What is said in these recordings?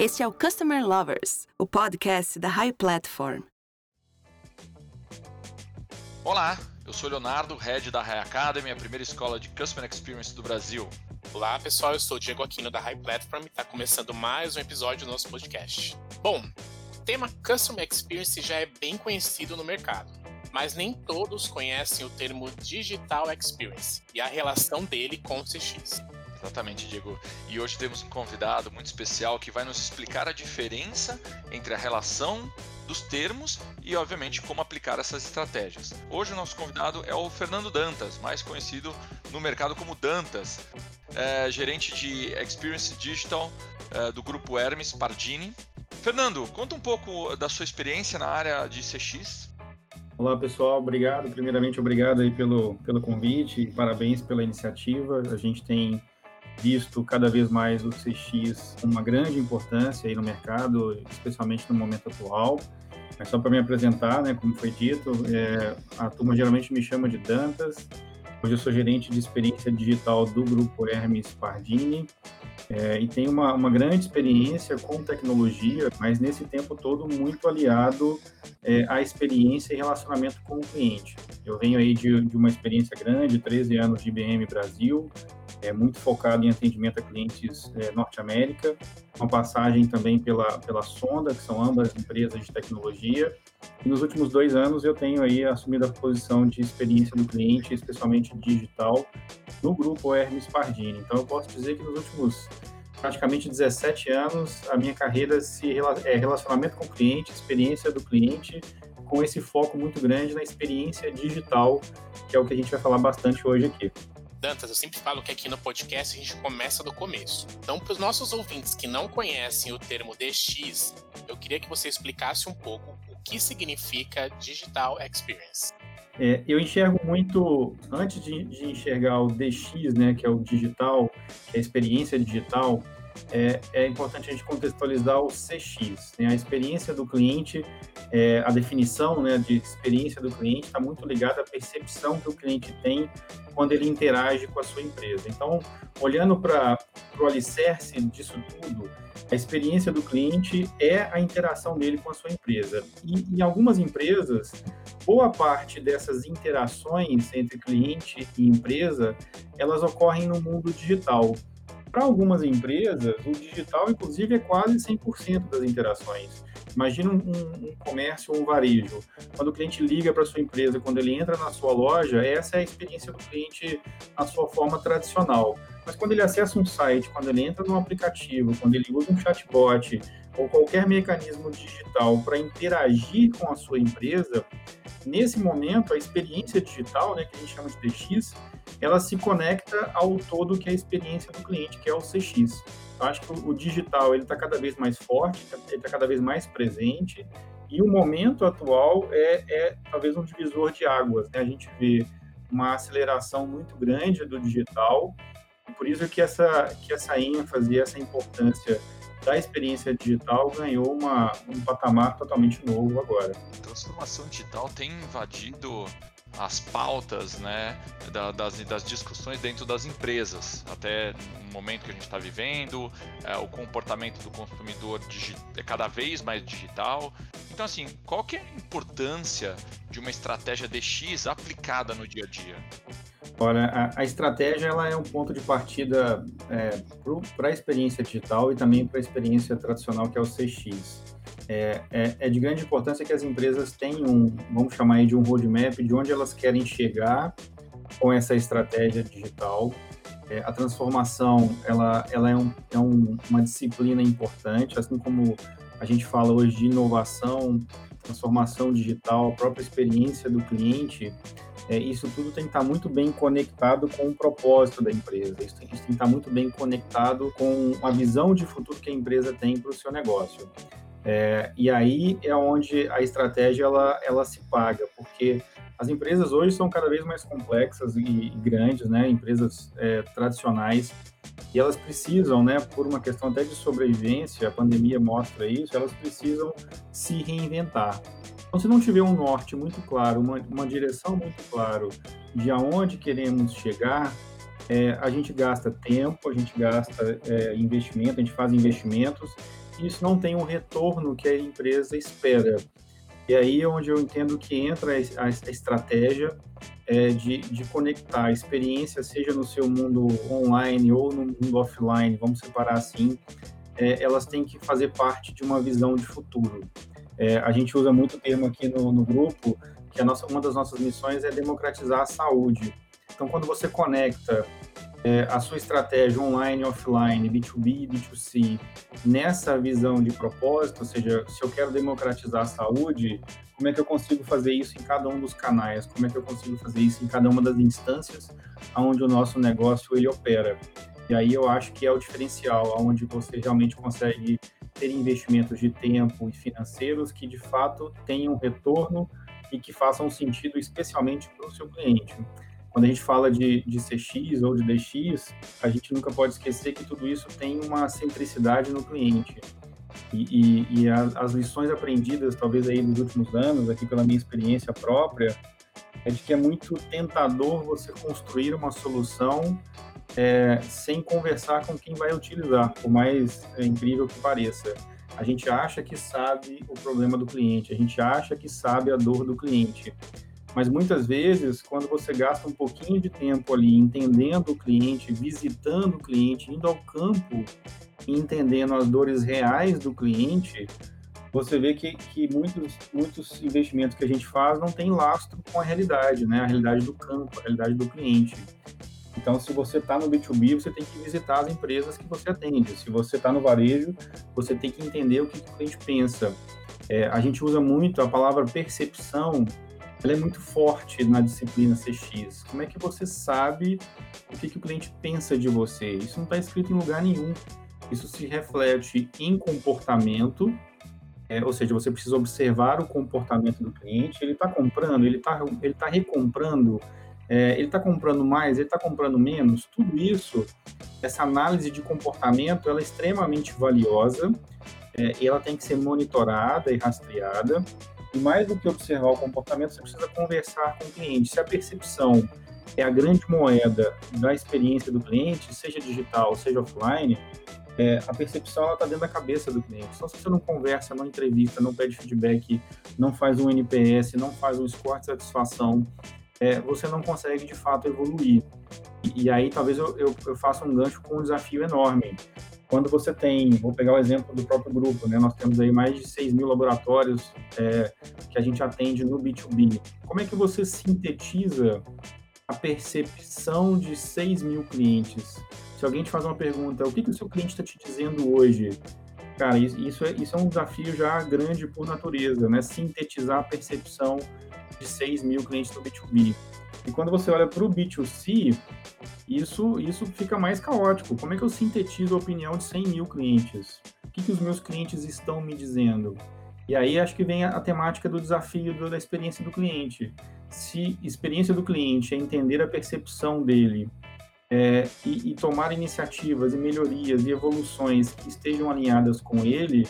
Este é o Customer Lovers, o podcast da High Platform. Olá, eu sou Leonardo, head da High Academy, a primeira escola de Customer Experience do Brasil. Olá pessoal, eu sou o Diego Aquino da High Platform e está começando mais um episódio do nosso podcast. Bom, o tema Customer Experience já é bem conhecido no mercado, mas nem todos conhecem o termo Digital Experience e a relação dele com o CX. Exatamente, Diego. E hoje temos um convidado muito especial que vai nos explicar a diferença entre a relação dos termos e, obviamente, como aplicar essas estratégias. Hoje o nosso convidado é o Fernando Dantas, mais conhecido no mercado como Dantas, é, gerente de Experience Digital é, do grupo Hermes Pardini. Fernando, conta um pouco da sua experiência na área de CX. Olá pessoal, obrigado. Primeiramente, obrigado aí pelo, pelo convite, parabéns pela iniciativa. A gente tem visto cada vez mais o CX com uma grande importância aí no mercado, especialmente no momento atual. Mas só para me apresentar, né, como foi dito, é, a turma geralmente me chama de Dantas. Hoje eu sou gerente de experiência digital do grupo Hermes Pardini é, e tenho uma, uma, grande experiência com tecnologia, mas nesse tempo todo muito aliado é, à experiência e relacionamento com o cliente. Eu venho aí de, de uma experiência grande, 13 anos de IBM Brasil, é muito focado em atendimento a clientes é, norte-américa, uma passagem também pela, pela Sonda, que são ambas empresas de tecnologia. E nos últimos dois anos eu tenho aí assumido a posição de experiência do cliente, especialmente digital, no grupo Hermes Pardini. Então eu posso dizer que nos últimos praticamente 17 anos a minha carreira se é relacionamento com o cliente, experiência do cliente, com esse foco muito grande na experiência digital, que é o que a gente vai falar bastante hoje aqui. Dantas, eu sempre falo que aqui no podcast a gente começa do começo. Então, para os nossos ouvintes que não conhecem o termo DX, eu queria que você explicasse um pouco o que significa Digital Experience. É, eu enxergo muito, antes de, de, enxergar o DX, né, que é o digital, que é a experiência digital, é, é importante a gente contextualizar o CX, né, a experiência do cliente, é, a definição né, de experiência do cliente está muito ligada à percepção que o cliente tem quando ele interage com a sua empresa. Então, olhando para o alicerce disso tudo, a experiência do cliente é a interação dele com a sua empresa. E em algumas empresas, boa parte dessas interações entre cliente e empresa, elas ocorrem no mundo digital. Para algumas empresas, o digital, inclusive, é quase 100% das interações. Imagina um, um, comércio ou um varejo. Quando o cliente liga para sua empresa, quando ele entra na sua loja, essa é a experiência do cliente na sua forma tradicional. Mas quando ele acessa um site, quando ele entra num aplicativo, quando ele usa um chatbot ou qualquer mecanismo digital para interagir com a sua empresa, nesse momento a experiência digital, né, que a gente chama de DX, ela se conecta ao todo que é a experiência do cliente, que é o CX. Eu acho que o, digital ele está cada vez mais forte, ele está cada vez mais presente, e o momento atual é, é talvez um divisor de águas. Né? A gente vê uma aceleração muito grande do digital, por isso que essa, que essa ênfase, essa importância da experiência digital ganhou uma, um patamar totalmente novo agora. A transformação digital tem invadido as pautas né, das, das discussões dentro das empresas, até no momento que a gente está vivendo, é, o comportamento do consumidor é cada vez mais digital. Então, assim, qual que é a importância de uma estratégia DX aplicada no dia a dia? Olha, a, a estratégia ela é um ponto de partida é, para a experiência digital e também para a experiência tradicional, que é o CX é, é, é, de grande importância que as empresas tenham, vamos chamar aí de um roadmap, de onde elas querem chegar com essa estratégia digital. É, a transformação, ela, ela é, um, é um, uma disciplina importante, assim como a gente fala hoje de inovação, transformação digital, a própria experiência do cliente, é, isso tudo tem que estar muito bem conectado com o propósito da empresa, isso tem, isso tem que estar muito bem conectado com a visão de futuro que a empresa tem para o seu negócio. É, e aí é onde a estratégia ela, ela se paga, porque as empresas hoje são cada vez mais complexas e, e grandes, né? Empresas é, tradicionais e elas precisam, né? Por uma questão até de sobrevivência, a pandemia mostra isso, elas precisam se reinventar. Então, se não tiver um norte muito claro, uma, uma direção muito claro de aonde queremos chegar, é, a gente gasta tempo, a gente gasta é, investimento, a gente faz investimentos, isso não tem um retorno que a empresa espera. E aí é onde eu entendo que entra a, estratégia é, de, de conectar a experiência, seja no seu mundo online ou no mundo offline, vamos separar assim, é, elas têm que fazer parte de uma visão de futuro. É, a gente usa muito o termo aqui no, no grupo que nossa, uma das nossas missões é democratizar a saúde. Então, quando você conecta é, a sua estratégia online, offline, B2B, B2C, nessa visão de propósito, ou seja, se eu quero democratizar a saúde, como é que eu consigo fazer isso em cada um dos canais? Como é que eu consigo fazer isso em cada uma das instâncias onde o nosso negócio ele opera? E aí eu acho que é o diferencial, onde você realmente consegue ter investimentos de tempo e financeiros que de fato tenham retorno e que façam sentido especialmente para o seu cliente. Quando a gente fala de, de CX ou de DX, a gente nunca pode esquecer que tudo isso tem uma centricidade no cliente. E, e, e a, as lições aprendidas, talvez aí nos últimos anos, aqui pela minha experiência própria, é de que é muito tentador você construir uma solução é, sem conversar com quem vai utilizar, por mais é, incrível que pareça. A gente acha que sabe o problema do cliente, a gente acha que sabe a dor do cliente. Mas muitas vezes, quando você gasta um pouquinho de tempo ali entendendo o cliente, visitando o cliente, indo ao campo e entendendo as dores reais do cliente, você vê que, que muitos, muitos investimentos que a gente faz não tem lastro com a realidade, né? A realidade do campo, a realidade do cliente. Então, se você está no B2B, você tem que visitar as empresas que você atende. Se você está no varejo, você tem que entender o que, o cliente pensa. É, a gente usa muito a palavra percepção ela é muito forte na disciplina CX. Como é que você sabe o que, que o cliente pensa de você? Isso não está escrito em lugar nenhum. Isso se reflete em comportamento, é, ou seja, você precisa observar o comportamento do cliente. Ele está comprando, ele está ele tá recomprando, é, ele está comprando mais, ele está comprando menos. Tudo isso, essa análise de comportamento, ela é extremamente valiosa é, e ela tem que ser monitorada e rastreada. E mais do que observar o comportamento, você precisa conversar com o cliente. Se a percepção é a grande moeda da experiência do cliente, seja digital, seja offline, é, a percepção está dentro da cabeça do cliente. Só se você não conversa, não entrevista, não pede feedback, não faz um NPS, não faz um score de satisfação, é, você não consegue de fato evoluir. E, e aí talvez eu, eu, eu, faça um gancho com um desafio enorme. Quando você tem, vou pegar o exemplo do próprio grupo, né? Nós temos aí mais de 6 mil laboratórios é, que a gente atende no B2B. Como é que você sintetiza a percepção de 6 mil clientes? Se alguém te faz uma pergunta, o que, que o seu cliente está te dizendo hoje? Cara, isso é, isso é um desafio já grande por natureza, né? Sintetizar a percepção de 6 mil clientes do B2B. E quando você olha para o B2C, isso, isso fica mais caótico. Como é que eu sintetizo a opinião de 100 mil clientes? O que, que os meus clientes estão me dizendo? E aí acho que vem a, a temática do desafio do, da experiência do cliente. Se experiência do cliente é entender a percepção dele é, e, e, tomar iniciativas e melhorias e evoluções que estejam alinhadas com ele,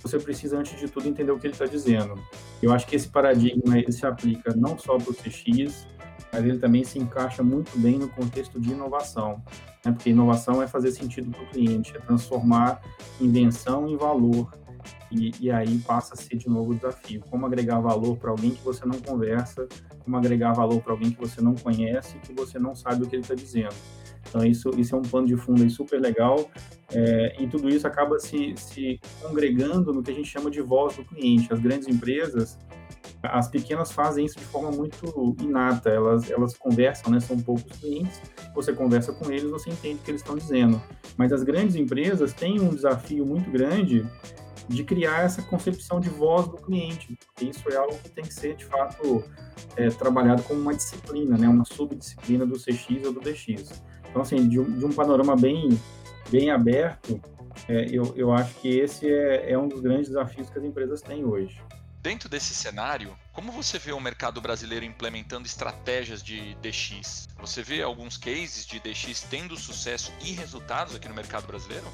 você precisa, antes de tudo, entender o que ele está dizendo. Eu acho que esse paradigma ele se aplica não só para o CX, mas ele também se encaixa muito bem no contexto de inovação, né? porque inovação é fazer sentido para o cliente, é transformar invenção em valor, e, e, aí passa a ser de novo o desafio. Como agregar valor para alguém que você não conversa, como agregar valor para alguém que você não conhece, que você não sabe o que ele está dizendo. Então, isso, isso é um pano de fundo aí super legal, é, e tudo isso acaba se, se congregando no que a gente chama de voz do cliente. As grandes empresas, as pequenas fazem isso de forma muito inata, elas, elas conversam, né? São poucos clientes, você conversa com eles, você entende o que eles estão dizendo. Mas as grandes empresas têm um desafio muito grande de criar essa concepção de voz do cliente. Isso é algo que tem que ser, de fato, é, trabalhado como uma disciplina, né? Uma subdisciplina do CX ou do DX. Então, assim, de um, de um panorama bem, bem aberto, é, eu, eu acho que esse é, é um dos grandes desafios que as empresas têm hoje. Dentro desse cenário, como você vê o mercado brasileiro implementando estratégias de DX? Você vê alguns cases de DX tendo sucesso e resultados aqui no mercado brasileiro?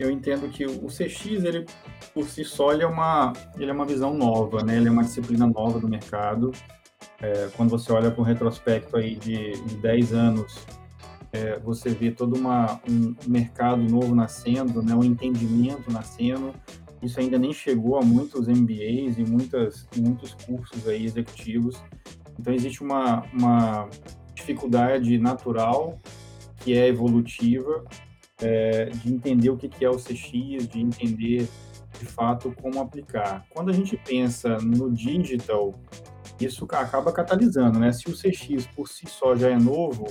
Eu entendo que o CX, ele por si só, ele é uma, ele é uma visão nova, né? Ele é uma disciplina nova do mercado. É, quando você olha para um retrospecto aí de, de 10 anos é, você vê todo uma, um mercado novo nascendo, né, um entendimento nascendo. Isso ainda nem chegou a muitos MBAs e muitas, muitos cursos aí executivos. Então, existe uma, uma dificuldade natural, que é evolutiva, é, de entender o que, é o CX, de entender de fato como aplicar. Quando a gente pensa no digital, isso acaba catalisando, né? Se o CX por si só já é novo,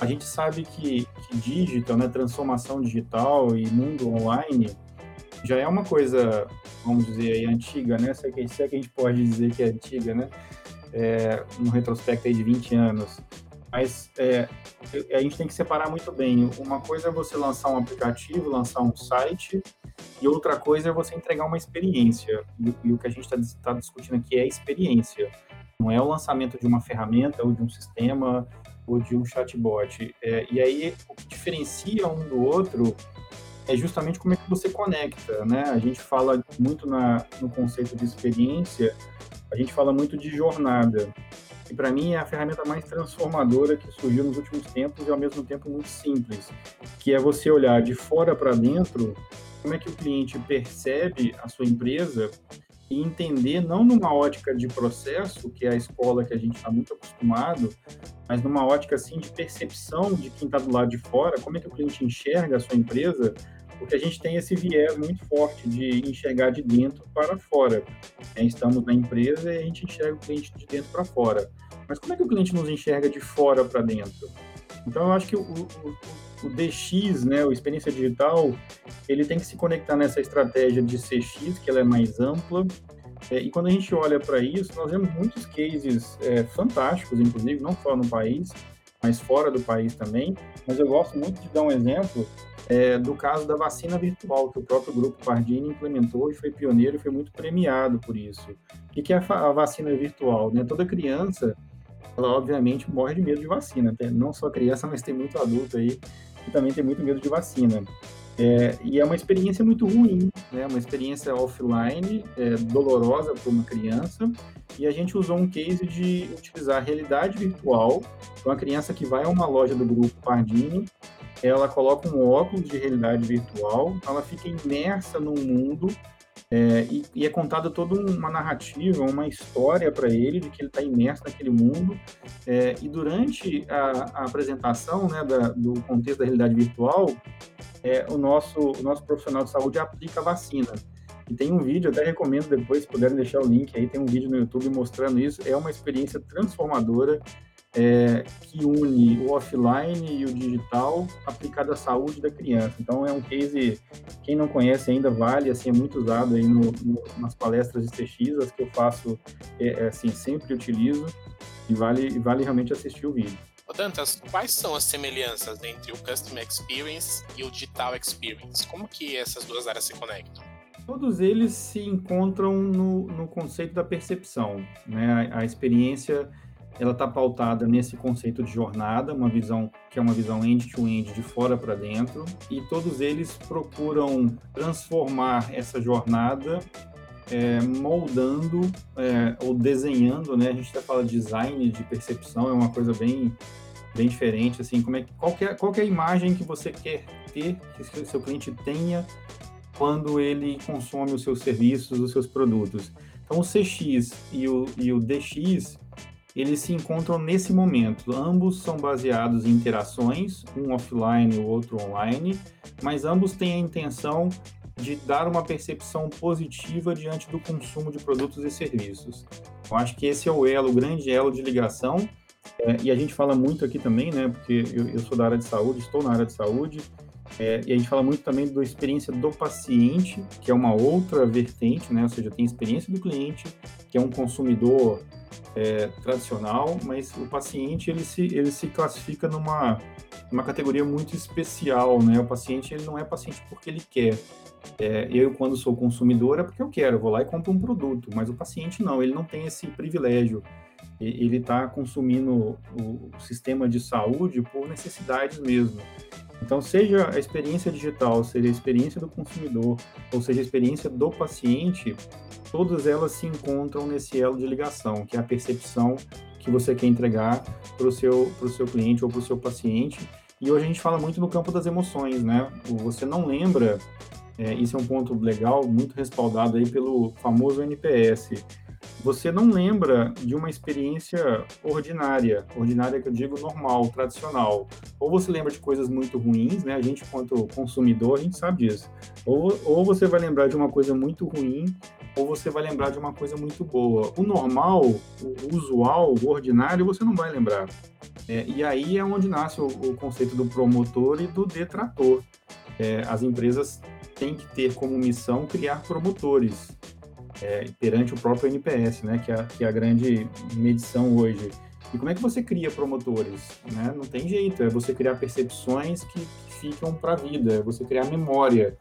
a gente sabe que, que digital, né, transformação digital e mundo online já é uma coisa, vamos dizer aí, antiga, né? Se é que, é que a gente pode dizer que é antiga, né? É, retrospecto aí de 20 anos. Mas é, a gente tem que separar muito bem. Uma coisa é você lançar um aplicativo, lançar um site, e outra coisa é você entregar uma experiência. E, e o que a gente está tá discutindo aqui é experiência. Não é o lançamento de uma ferramenta ou de um sistema ou de um chatbot. É, e aí, o que diferencia um do outro é justamente como é que você conecta, né? A gente fala muito na, no conceito de experiência, a gente fala muito de jornada que para mim é a ferramenta mais transformadora que surgiu nos últimos tempos e ao mesmo tempo muito simples, que é você olhar de fora para dentro como é que o cliente percebe a sua empresa e entender não numa ótica de processo, que é a escola que a gente está muito acostumado, mas numa ótica assim de percepção de quem está do lado de fora, como é que o cliente enxerga a sua empresa porque a gente tem esse viés muito forte de enxergar de dentro para fora. É, estamos na empresa e a gente enxerga o cliente de dentro para fora. Mas como é que o cliente nos enxerga de fora para dentro? Então, eu acho que o, o, o, DX, né, o experiência digital, ele tem que se conectar nessa estratégia de CX, que ela é mais ampla. É, e quando a gente olha para isso, nós vemos muitos cases é, fantásticos, inclusive, não só no país, mas fora do país também. Mas eu gosto muito de dar um exemplo é, do caso da vacina virtual, que o próprio grupo Pardini implementou e foi pioneiro e foi muito premiado por isso. O que é a vacina virtual? Né? Toda criança, ela obviamente morre de medo de vacina, não só criança, mas tem muito adulto aí que também tem muito medo de vacina. É, e é uma experiência muito ruim, né? uma experiência offline, é, dolorosa para uma criança, e a gente usou um case de utilizar a realidade virtual, para uma criança que vai a uma loja do grupo Pardini, ela coloca um óculos de realidade virtual, ela fica imersa num mundo é, e, e, é contada toda uma narrativa, uma história para ele de que ele está imerso naquele mundo. É, e durante a, a apresentação né, da, do contexto da realidade virtual, é, o, nosso, o nosso profissional de saúde aplica a vacina. E tem um vídeo, até recomendo depois, se puderem deixar o link aí, tem um vídeo no YouTube mostrando isso. É uma experiência transformadora é, que une o offline e o digital aplicado à saúde da criança. Então é um case, quem não conhece ainda vale, assim, é muito usado aí no, no, nas palestras de CX, as que eu faço, é, é, assim, sempre utilizo e vale, vale realmente assistir o vídeo. Ô Dantas, quais são as semelhanças entre o Customer Experience e o Digital Experience? Como que essas duas áreas se conectam? Todos eles se encontram no, no conceito da percepção, né? a, a experiência ela está pautada nesse conceito de jornada, uma visão que é uma visão end-to-end, -end, de fora para dentro, e todos eles procuram transformar essa jornada é, moldando é, ou desenhando, né? A gente até fala design de percepção, é uma coisa bem bem diferente, assim, como é qual é, qual é a imagem que você quer ter, que o seu cliente tenha quando ele consome os seus serviços, os seus produtos. Então, o CX e o, e o DX eles se encontram nesse momento. Ambos são baseados em interações, um offline e o outro online, mas ambos têm a intenção de dar uma percepção positiva diante do consumo de produtos e serviços. Eu acho que esse é o elo, o grande elo de ligação. É, e a gente fala muito aqui também, né? Porque eu, eu, sou da área de saúde, estou na área de saúde, é, e a gente fala muito também da experiência do paciente, que é uma outra vertente, né? Ou seja, tem a experiência do cliente, que é um consumidor é, tradicional, mas o paciente ele se, ele se classifica numa uma categoria muito especial, né? O paciente ele não é paciente porque ele quer. É, eu, quando sou consumidor, é porque eu quero, eu vou lá e compro um produto, mas o paciente não, ele não tem esse privilégio. Ele está consumindo o, sistema de saúde por necessidades mesmo. Então, seja a experiência digital, seja a experiência do consumidor, ou seja a experiência do paciente, todas elas se encontram nesse elo de ligação, que é a percepção que você quer entregar para o seu, seu cliente ou para o seu paciente. E hoje a gente fala muito no campo das emoções, né? Você não lembra, é, isso é um ponto legal, muito respaldado aí pelo famoso NPS. Você não lembra de uma experiência ordinária, ordinária que eu digo normal, tradicional. Ou você lembra de coisas muito ruins, né? A gente, quanto consumidor, a gente sabe disso. Ou, ou você vai lembrar de uma coisa muito ruim, ou você vai lembrar de uma coisa muito boa. O normal, o usual, o ordinário, você não vai lembrar. É, e aí é onde nasce o, o, conceito do promotor e do detrator. É, as empresas têm que ter como missão criar promotores é, perante o próprio NPS, né, que é, que é a grande medição hoje. E como é que você cria promotores? Né? Não tem jeito, é você criar percepções que, que ficam para a vida, é você criar memória.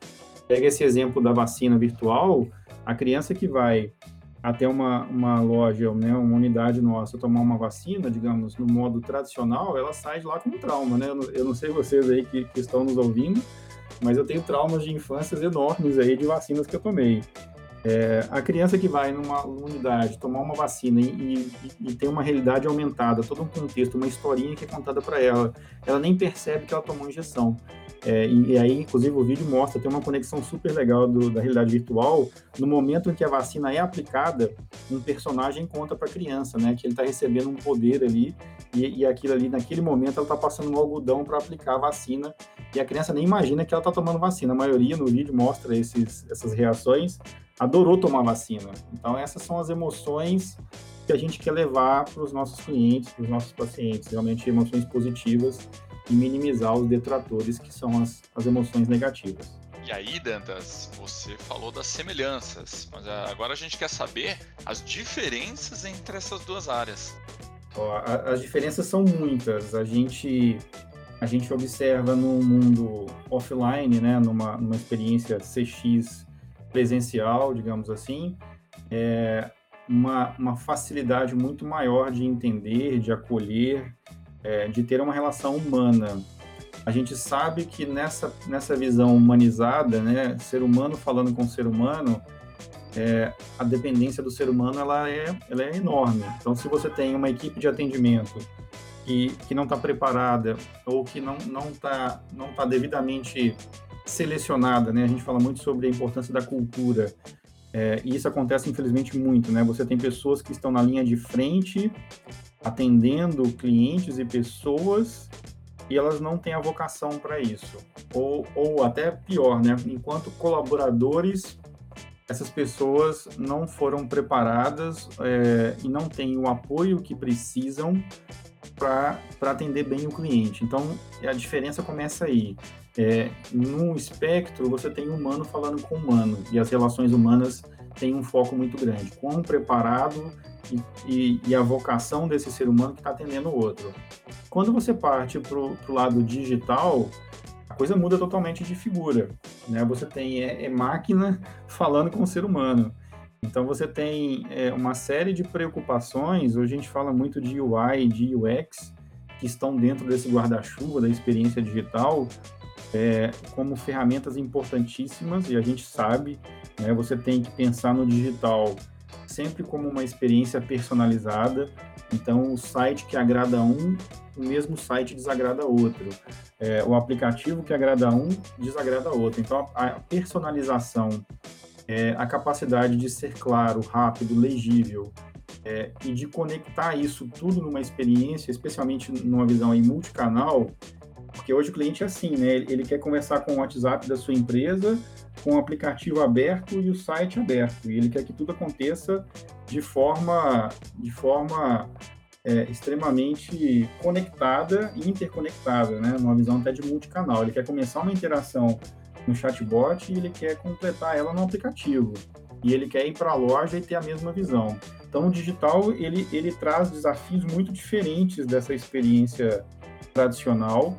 Pega esse exemplo da vacina virtual, a criança que vai até uma, uma loja, né, uma unidade nossa, tomar uma vacina, digamos, no modo tradicional, ela sai de lá com um trauma, né? Eu não, eu não sei vocês aí que, que, estão nos ouvindo, mas eu tenho traumas de infâncias enormes aí de vacinas que eu tomei. É, a criança que vai numa unidade tomar uma vacina e, e, e, tem uma realidade aumentada, todo um contexto, uma historinha que é contada para ela, ela nem percebe que ela tomou injeção. É, e, e, aí, inclusive, o vídeo mostra, tem uma conexão super legal do, da realidade virtual. No momento em que a vacina é aplicada, um personagem conta para a criança, né, que ele está recebendo um poder ali, e, e, aquilo ali, naquele momento, ela está passando um algodão para aplicar a vacina, e a criança nem imagina que ela está tomando vacina. A maioria no vídeo mostra esses, essas reações, adorou tomar vacina. Então, essas são as emoções que a gente quer levar para os nossos clientes, para os nossos pacientes, realmente emoções positivas e minimizar os detratores, que são as, as emoções negativas. E aí, Dantas, você falou das semelhanças, mas agora a gente quer saber as diferenças entre essas duas áreas. As diferenças são muitas. A gente a gente observa no mundo offline, né, numa, numa experiência CX presencial, digamos assim, é uma, uma facilidade muito maior de entender, de acolher, é, de ter uma relação humana. A gente sabe que nessa, nessa visão humanizada, né, ser humano falando com ser humano, é, a dependência do ser humano ela é, ela é enorme. Então, se você tem uma equipe de atendimento que, que não está preparada ou que não não está não tá devidamente selecionada, né? A gente fala muito sobre a importância da cultura é, e isso acontece infelizmente muito, né? Você tem pessoas que estão na linha de frente atendendo clientes e pessoas e elas não têm a vocação para isso. Ou, ou até pior, né? Enquanto colaboradores, essas pessoas não foram preparadas é, e não têm o apoio que precisam para atender bem o cliente. Então, a diferença começa aí. É, no espectro, você tem humano falando com humano, e as relações humanas têm um foco muito grande. Quão preparado e, e, e a vocação desse ser humano que está atendendo o outro. Quando você parte para o lado digital, a coisa muda totalmente de figura. Né? Você tem é, é máquina falando com o ser humano. Então você tem é, uma série de preocupações. Hoje a gente fala muito de UI e de UX que estão dentro desse guarda-chuva da experiência digital é, como ferramentas importantíssimas e a gente sabe, né, você tem que pensar no digital sempre como uma experiência personalizada. Então, o site que agrada um, o mesmo site desagrada outro. É, o aplicativo que agrada um, desagrada outro. Então, a, a personalização, é, a capacidade de ser claro, rápido, legível, é, e de conectar isso tudo numa experiência, especialmente numa visão aí multicanal, porque hoje o cliente é assim, né? Ele quer conversar com o WhatsApp da sua empresa, com o aplicativo aberto e o site aberto. E ele quer que tudo aconteça de forma, de forma é, extremamente conectada e interconectada, né? Numa visão até de multicanal. Ele quer começar uma interação no chatbot e ele quer completar ela no aplicativo. E ele quer ir para a loja e ter a mesma visão. Então, o digital ele, ele traz desafios muito diferentes dessa experiência tradicional,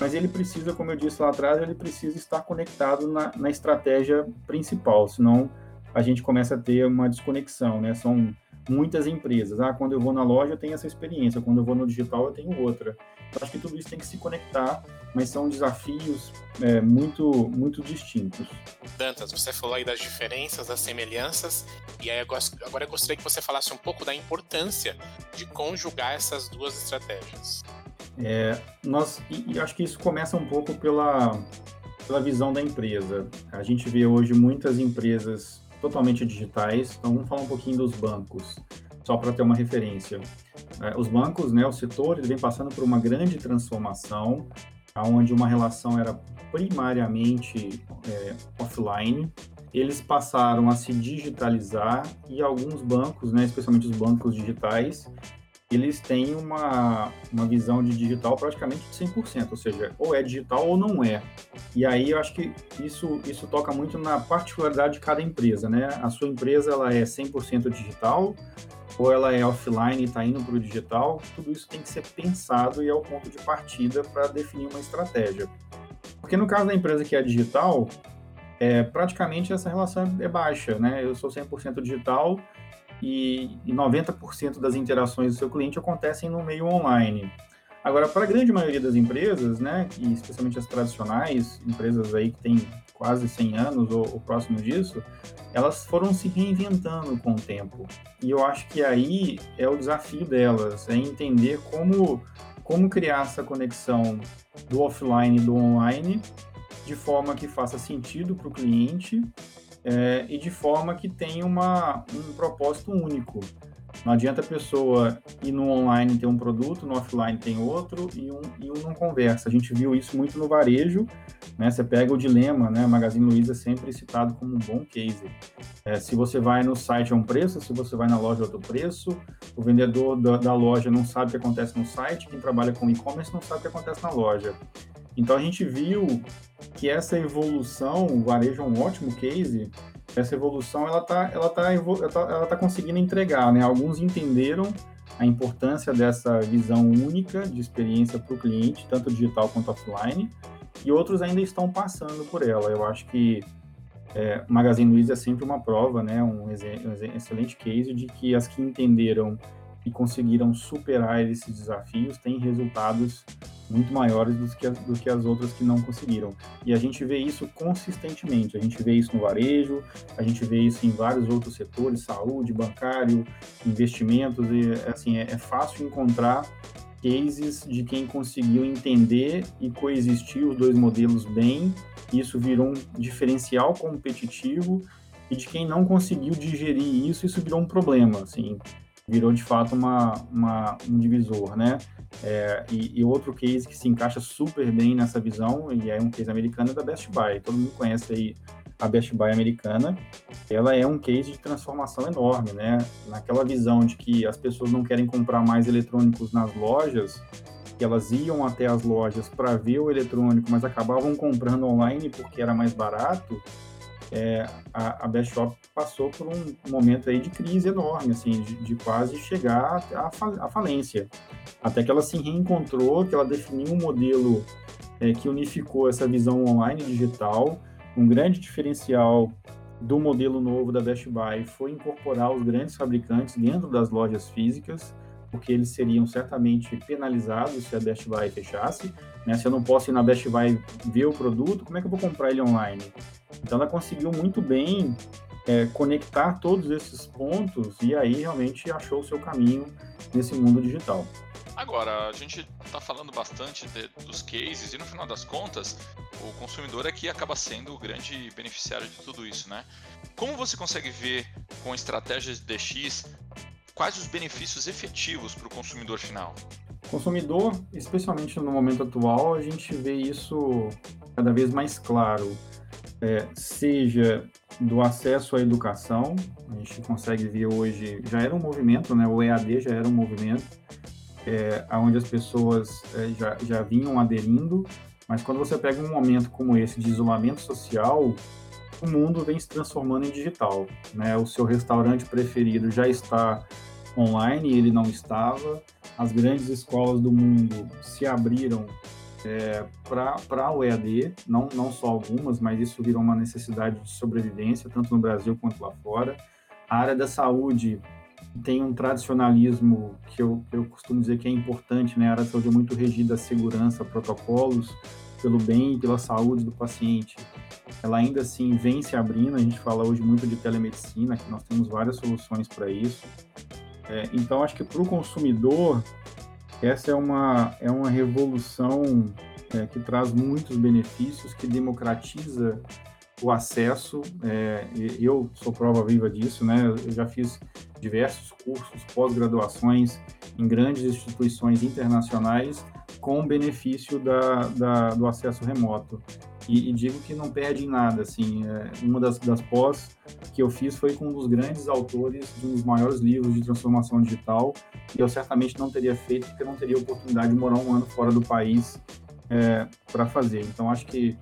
mas ele precisa, como eu disse lá atrás, ele precisa estar conectado na, na estratégia principal, senão a gente começa a ter uma desconexão, né? São muitas empresas. Ah, quando eu vou na loja eu tenho essa experiência, quando eu vou no digital eu tenho outra. Então, acho que tudo isso tem que se conectar, mas são desafios é, muito, muito distintos. Dantas, você falou aí das diferenças, das semelhanças, e aí agora eu gostaria que você falasse um pouco da importância de conjugar essas duas estratégias. É, nós, e, e acho que isso começa um pouco pela, pela visão da empresa. A gente vê hoje muitas empresas totalmente digitais, então vamos falar um pouquinho dos bancos, só para ter uma referência. É, os bancos, né, o setor, ele vem passando por uma grande transformação, onde uma relação era primariamente é, offline, eles passaram a se digitalizar e alguns bancos, né, especialmente os bancos digitais, eles têm uma, uma visão de digital praticamente de 100%, ou seja, ou é digital ou não é. E aí eu acho que isso, isso toca muito na particularidade de cada empresa, né? A sua empresa ela é 100% digital ou ela é offline e está indo para o digital, tudo isso tem que ser pensado e é o ponto de partida para definir uma estratégia. Porque no caso da empresa que é digital, é, praticamente essa relação é baixa, né? Eu sou 100% digital e, e 90% das interações do seu cliente acontecem no meio online. Agora, para a grande maioria das empresas, né, e especialmente as tradicionais, empresas aí que têm quase 100 anos ou, ou próximo disso, elas foram se reinventando com o tempo. E eu acho que aí é o desafio delas, é entender como, como criar essa conexão do offline e do online de forma que faça sentido para o cliente é, e de forma que tenha uma, um propósito único. Não adianta a pessoa ir no online ter um produto, no offline tem outro e um, e um não conversa. A gente viu isso muito no varejo, né? Você pega o dilema, né? Magazine Luiza é sempre citado como um bom case. É, se você vai no site é um preço, se você vai na loja é outro preço. O vendedor da, da loja não sabe o que acontece no site, quem trabalha com e-commerce não sabe o que acontece na loja. Então a gente viu que essa evolução, o varejo é um ótimo case, essa evolução ela está tá, ela tá, ela tá conseguindo entregar, né? Alguns entenderam a importância dessa visão única de experiência para o cliente, tanto digital quanto offline, e outros ainda estão passando por ela. Eu acho que é, Magazine Luiza é sempre uma prova, né? Um, um excelente case de que as que entenderam e conseguiram superar esses desafios têm resultados muito maiores do que, do que as outras que não conseguiram. E a gente vê isso consistentemente. A gente vê isso no varejo, a gente vê isso em vários outros setores, saúde, bancário, investimentos. E assim é, é fácil encontrar cases de quem conseguiu entender e coexistir os dois modelos bem. Isso virou um diferencial competitivo e de quem não conseguiu digerir isso, isso virou um problema. Assim, virou de fato uma, uma um divisor, né? É, e, e, outro case que se encaixa super bem nessa visão, e é um case americano, é da Best Buy. Todo mundo conhece aí a Best Buy americana. Ela é um case de transformação enorme, né? Naquela visão de que as pessoas não querem comprar mais eletrônicos nas lojas, que elas iam até as lojas para ver o eletrônico, mas acabavam comprando online porque era mais barato é, a, a Best Shop passou por um momento aí de crise enorme, assim, de, de quase chegar à, falência. Até que ela se reencontrou, que ela definiu um modelo é, que unificou essa visão online digital. Um grande diferencial do modelo novo da Best Buy foi incorporar os grandes fabricantes dentro das lojas físicas, porque eles seriam certamente penalizados se a Best Buy fechasse. Né? Se eu não posso ir na Best Buy ver o produto, como é que eu vou comprar ele online? Então, ela conseguiu muito bem é, conectar todos esses pontos e aí realmente achou o seu caminho nesse mundo digital. Agora, a gente está falando bastante de, dos cases e no final das contas, o consumidor aqui acaba sendo o grande beneficiário de tudo isso, né? Como você consegue ver com estratégias de DX quais os benefícios efetivos para o consumidor final? Consumidor, especialmente no momento atual, a gente vê isso cada vez mais claro, é, seja do acesso à educação, a gente consegue ver hoje, já era um movimento, né? o EAD já era um movimento, é, onde as pessoas é, já, já vinham aderindo, mas quando você pega um momento como esse de isolamento social, o mundo vem se transformando em digital. Né? O seu restaurante preferido já está online, ele não estava. As grandes escolas do mundo se abriram é, para o EAD, não, não só algumas, mas isso virou uma necessidade de sobrevivência, tanto no Brasil quanto lá fora. A área da saúde tem um tradicionalismo que eu, eu costumo dizer que é importante, né? A área da saúde é muito regida a segurança, protocolos, pelo bem e pela saúde do paciente. Ela ainda assim vem se abrindo, a gente fala hoje muito de telemedicina, que nós temos várias soluções para isso. É, então, acho que para o consumidor, essa é uma, é uma revolução é, que traz muitos benefícios, que democratiza o acesso. É, eu sou prova viva disso, né? Eu já fiz diversos cursos, pós-graduações em grandes instituições internacionais com benefício da, da, do acesso remoto. E, e, digo que não perde em nada, assim, é, uma das, das pós que eu fiz foi com um dos grandes autores de um dos maiores livros de transformação digital, e eu certamente não teria feito porque eu não teria oportunidade de morar um ano fora do país é, para fazer. Então, acho que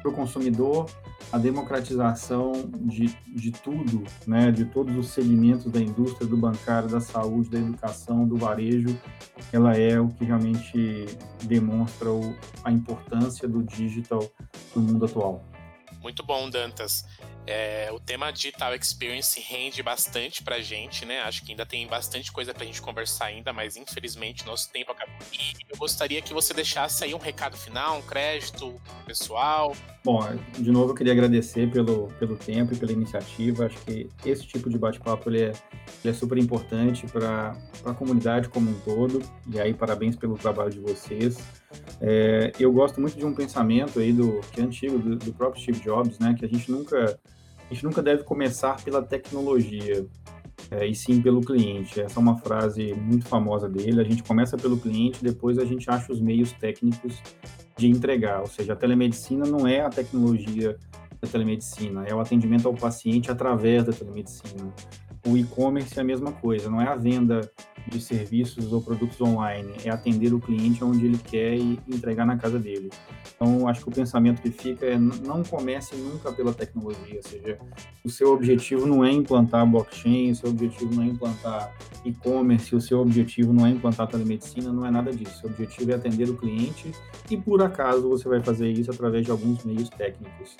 para o consumidor, a democratização de, de tudo, né, de todos os segmentos da indústria, do bancário, da saúde, da educação, do varejo, ela é o que realmente demonstra o, a importância do digital no mundo atual. Muito bom, Dantas. É, o tema Digital Experience rende bastante pra gente, né? Acho que ainda tem bastante coisa pra gente conversar ainda, mas infelizmente nosso tempo acabou. E eu gostaria que você deixasse aí um recado final, um crédito pessoal. Bom, de novo eu queria agradecer pelo, pelo tempo e pela iniciativa. Acho que esse tipo de bate-papo ele é, ele é super importante para a comunidade como um todo. E aí, parabéns pelo trabalho de vocês. É, eu gosto muito de um pensamento aí do que é antigo do, do próprio Steve Jobs, né? Que a gente nunca a gente nunca deve começar pela tecnologia, é, e sim pelo cliente. Essa é uma frase muito famosa dele. A gente começa pelo cliente, depois a gente acha os meios técnicos de entregar. Ou seja, a telemedicina não é a tecnologia da telemedicina, é o atendimento ao paciente através da telemedicina. O e-commerce é a mesma coisa, não é a venda de serviços ou produtos online, é atender o cliente onde ele quer e entregar na casa dele. Então, acho que o pensamento que fica é não comece nunca pela tecnologia, ou seja, o seu objetivo não é implantar blockchain, o seu objetivo não é implantar e-commerce, o seu objetivo não é implantar telemedicina, não é nada disso. O seu objetivo é atender o cliente e, por acaso, você vai fazer isso através de alguns meios técnicos,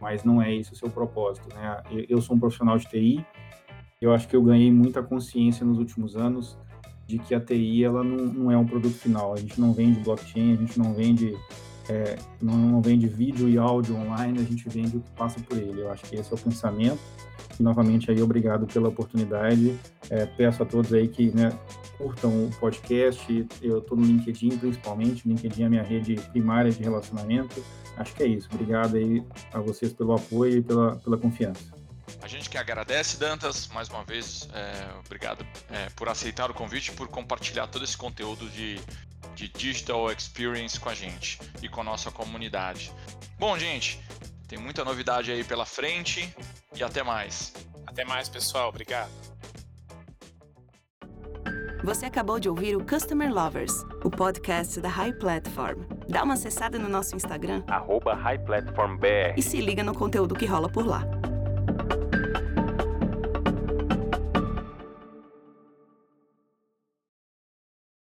mas não é esse o seu propósito. Né? Eu sou um profissional de TI, eu acho que eu ganhei muita consciência nos últimos anos de que a TI ela não, não é um produto final. A gente não vende blockchain, a gente não vende é, não, não, vende vídeo e áudio online, a gente vende o que passa por ele. Eu acho que esse é o pensamento. E novamente aí obrigado pela oportunidade. É, peço a todos aí que né, curtam o podcast. Eu estou no LinkedIn principalmente. LinkedIn é a minha rede primária de relacionamento. Acho que é isso. Obrigado aí a vocês pelo apoio e pela, pela confiança. A gente que agradece, Dantas, mais uma vez, é, obrigado é, por aceitar o convite e por compartilhar todo esse conteúdo de, de Digital Experience com a gente e com a nossa comunidade. Bom, gente, tem muita novidade aí pela frente e até mais. Até mais, pessoal. Obrigado. Você acabou de ouvir o Customer Lovers, o podcast da High Platform. Dá uma acessada no nosso Instagram, @highplatformbr, e se liga no conteúdo que rola por lá.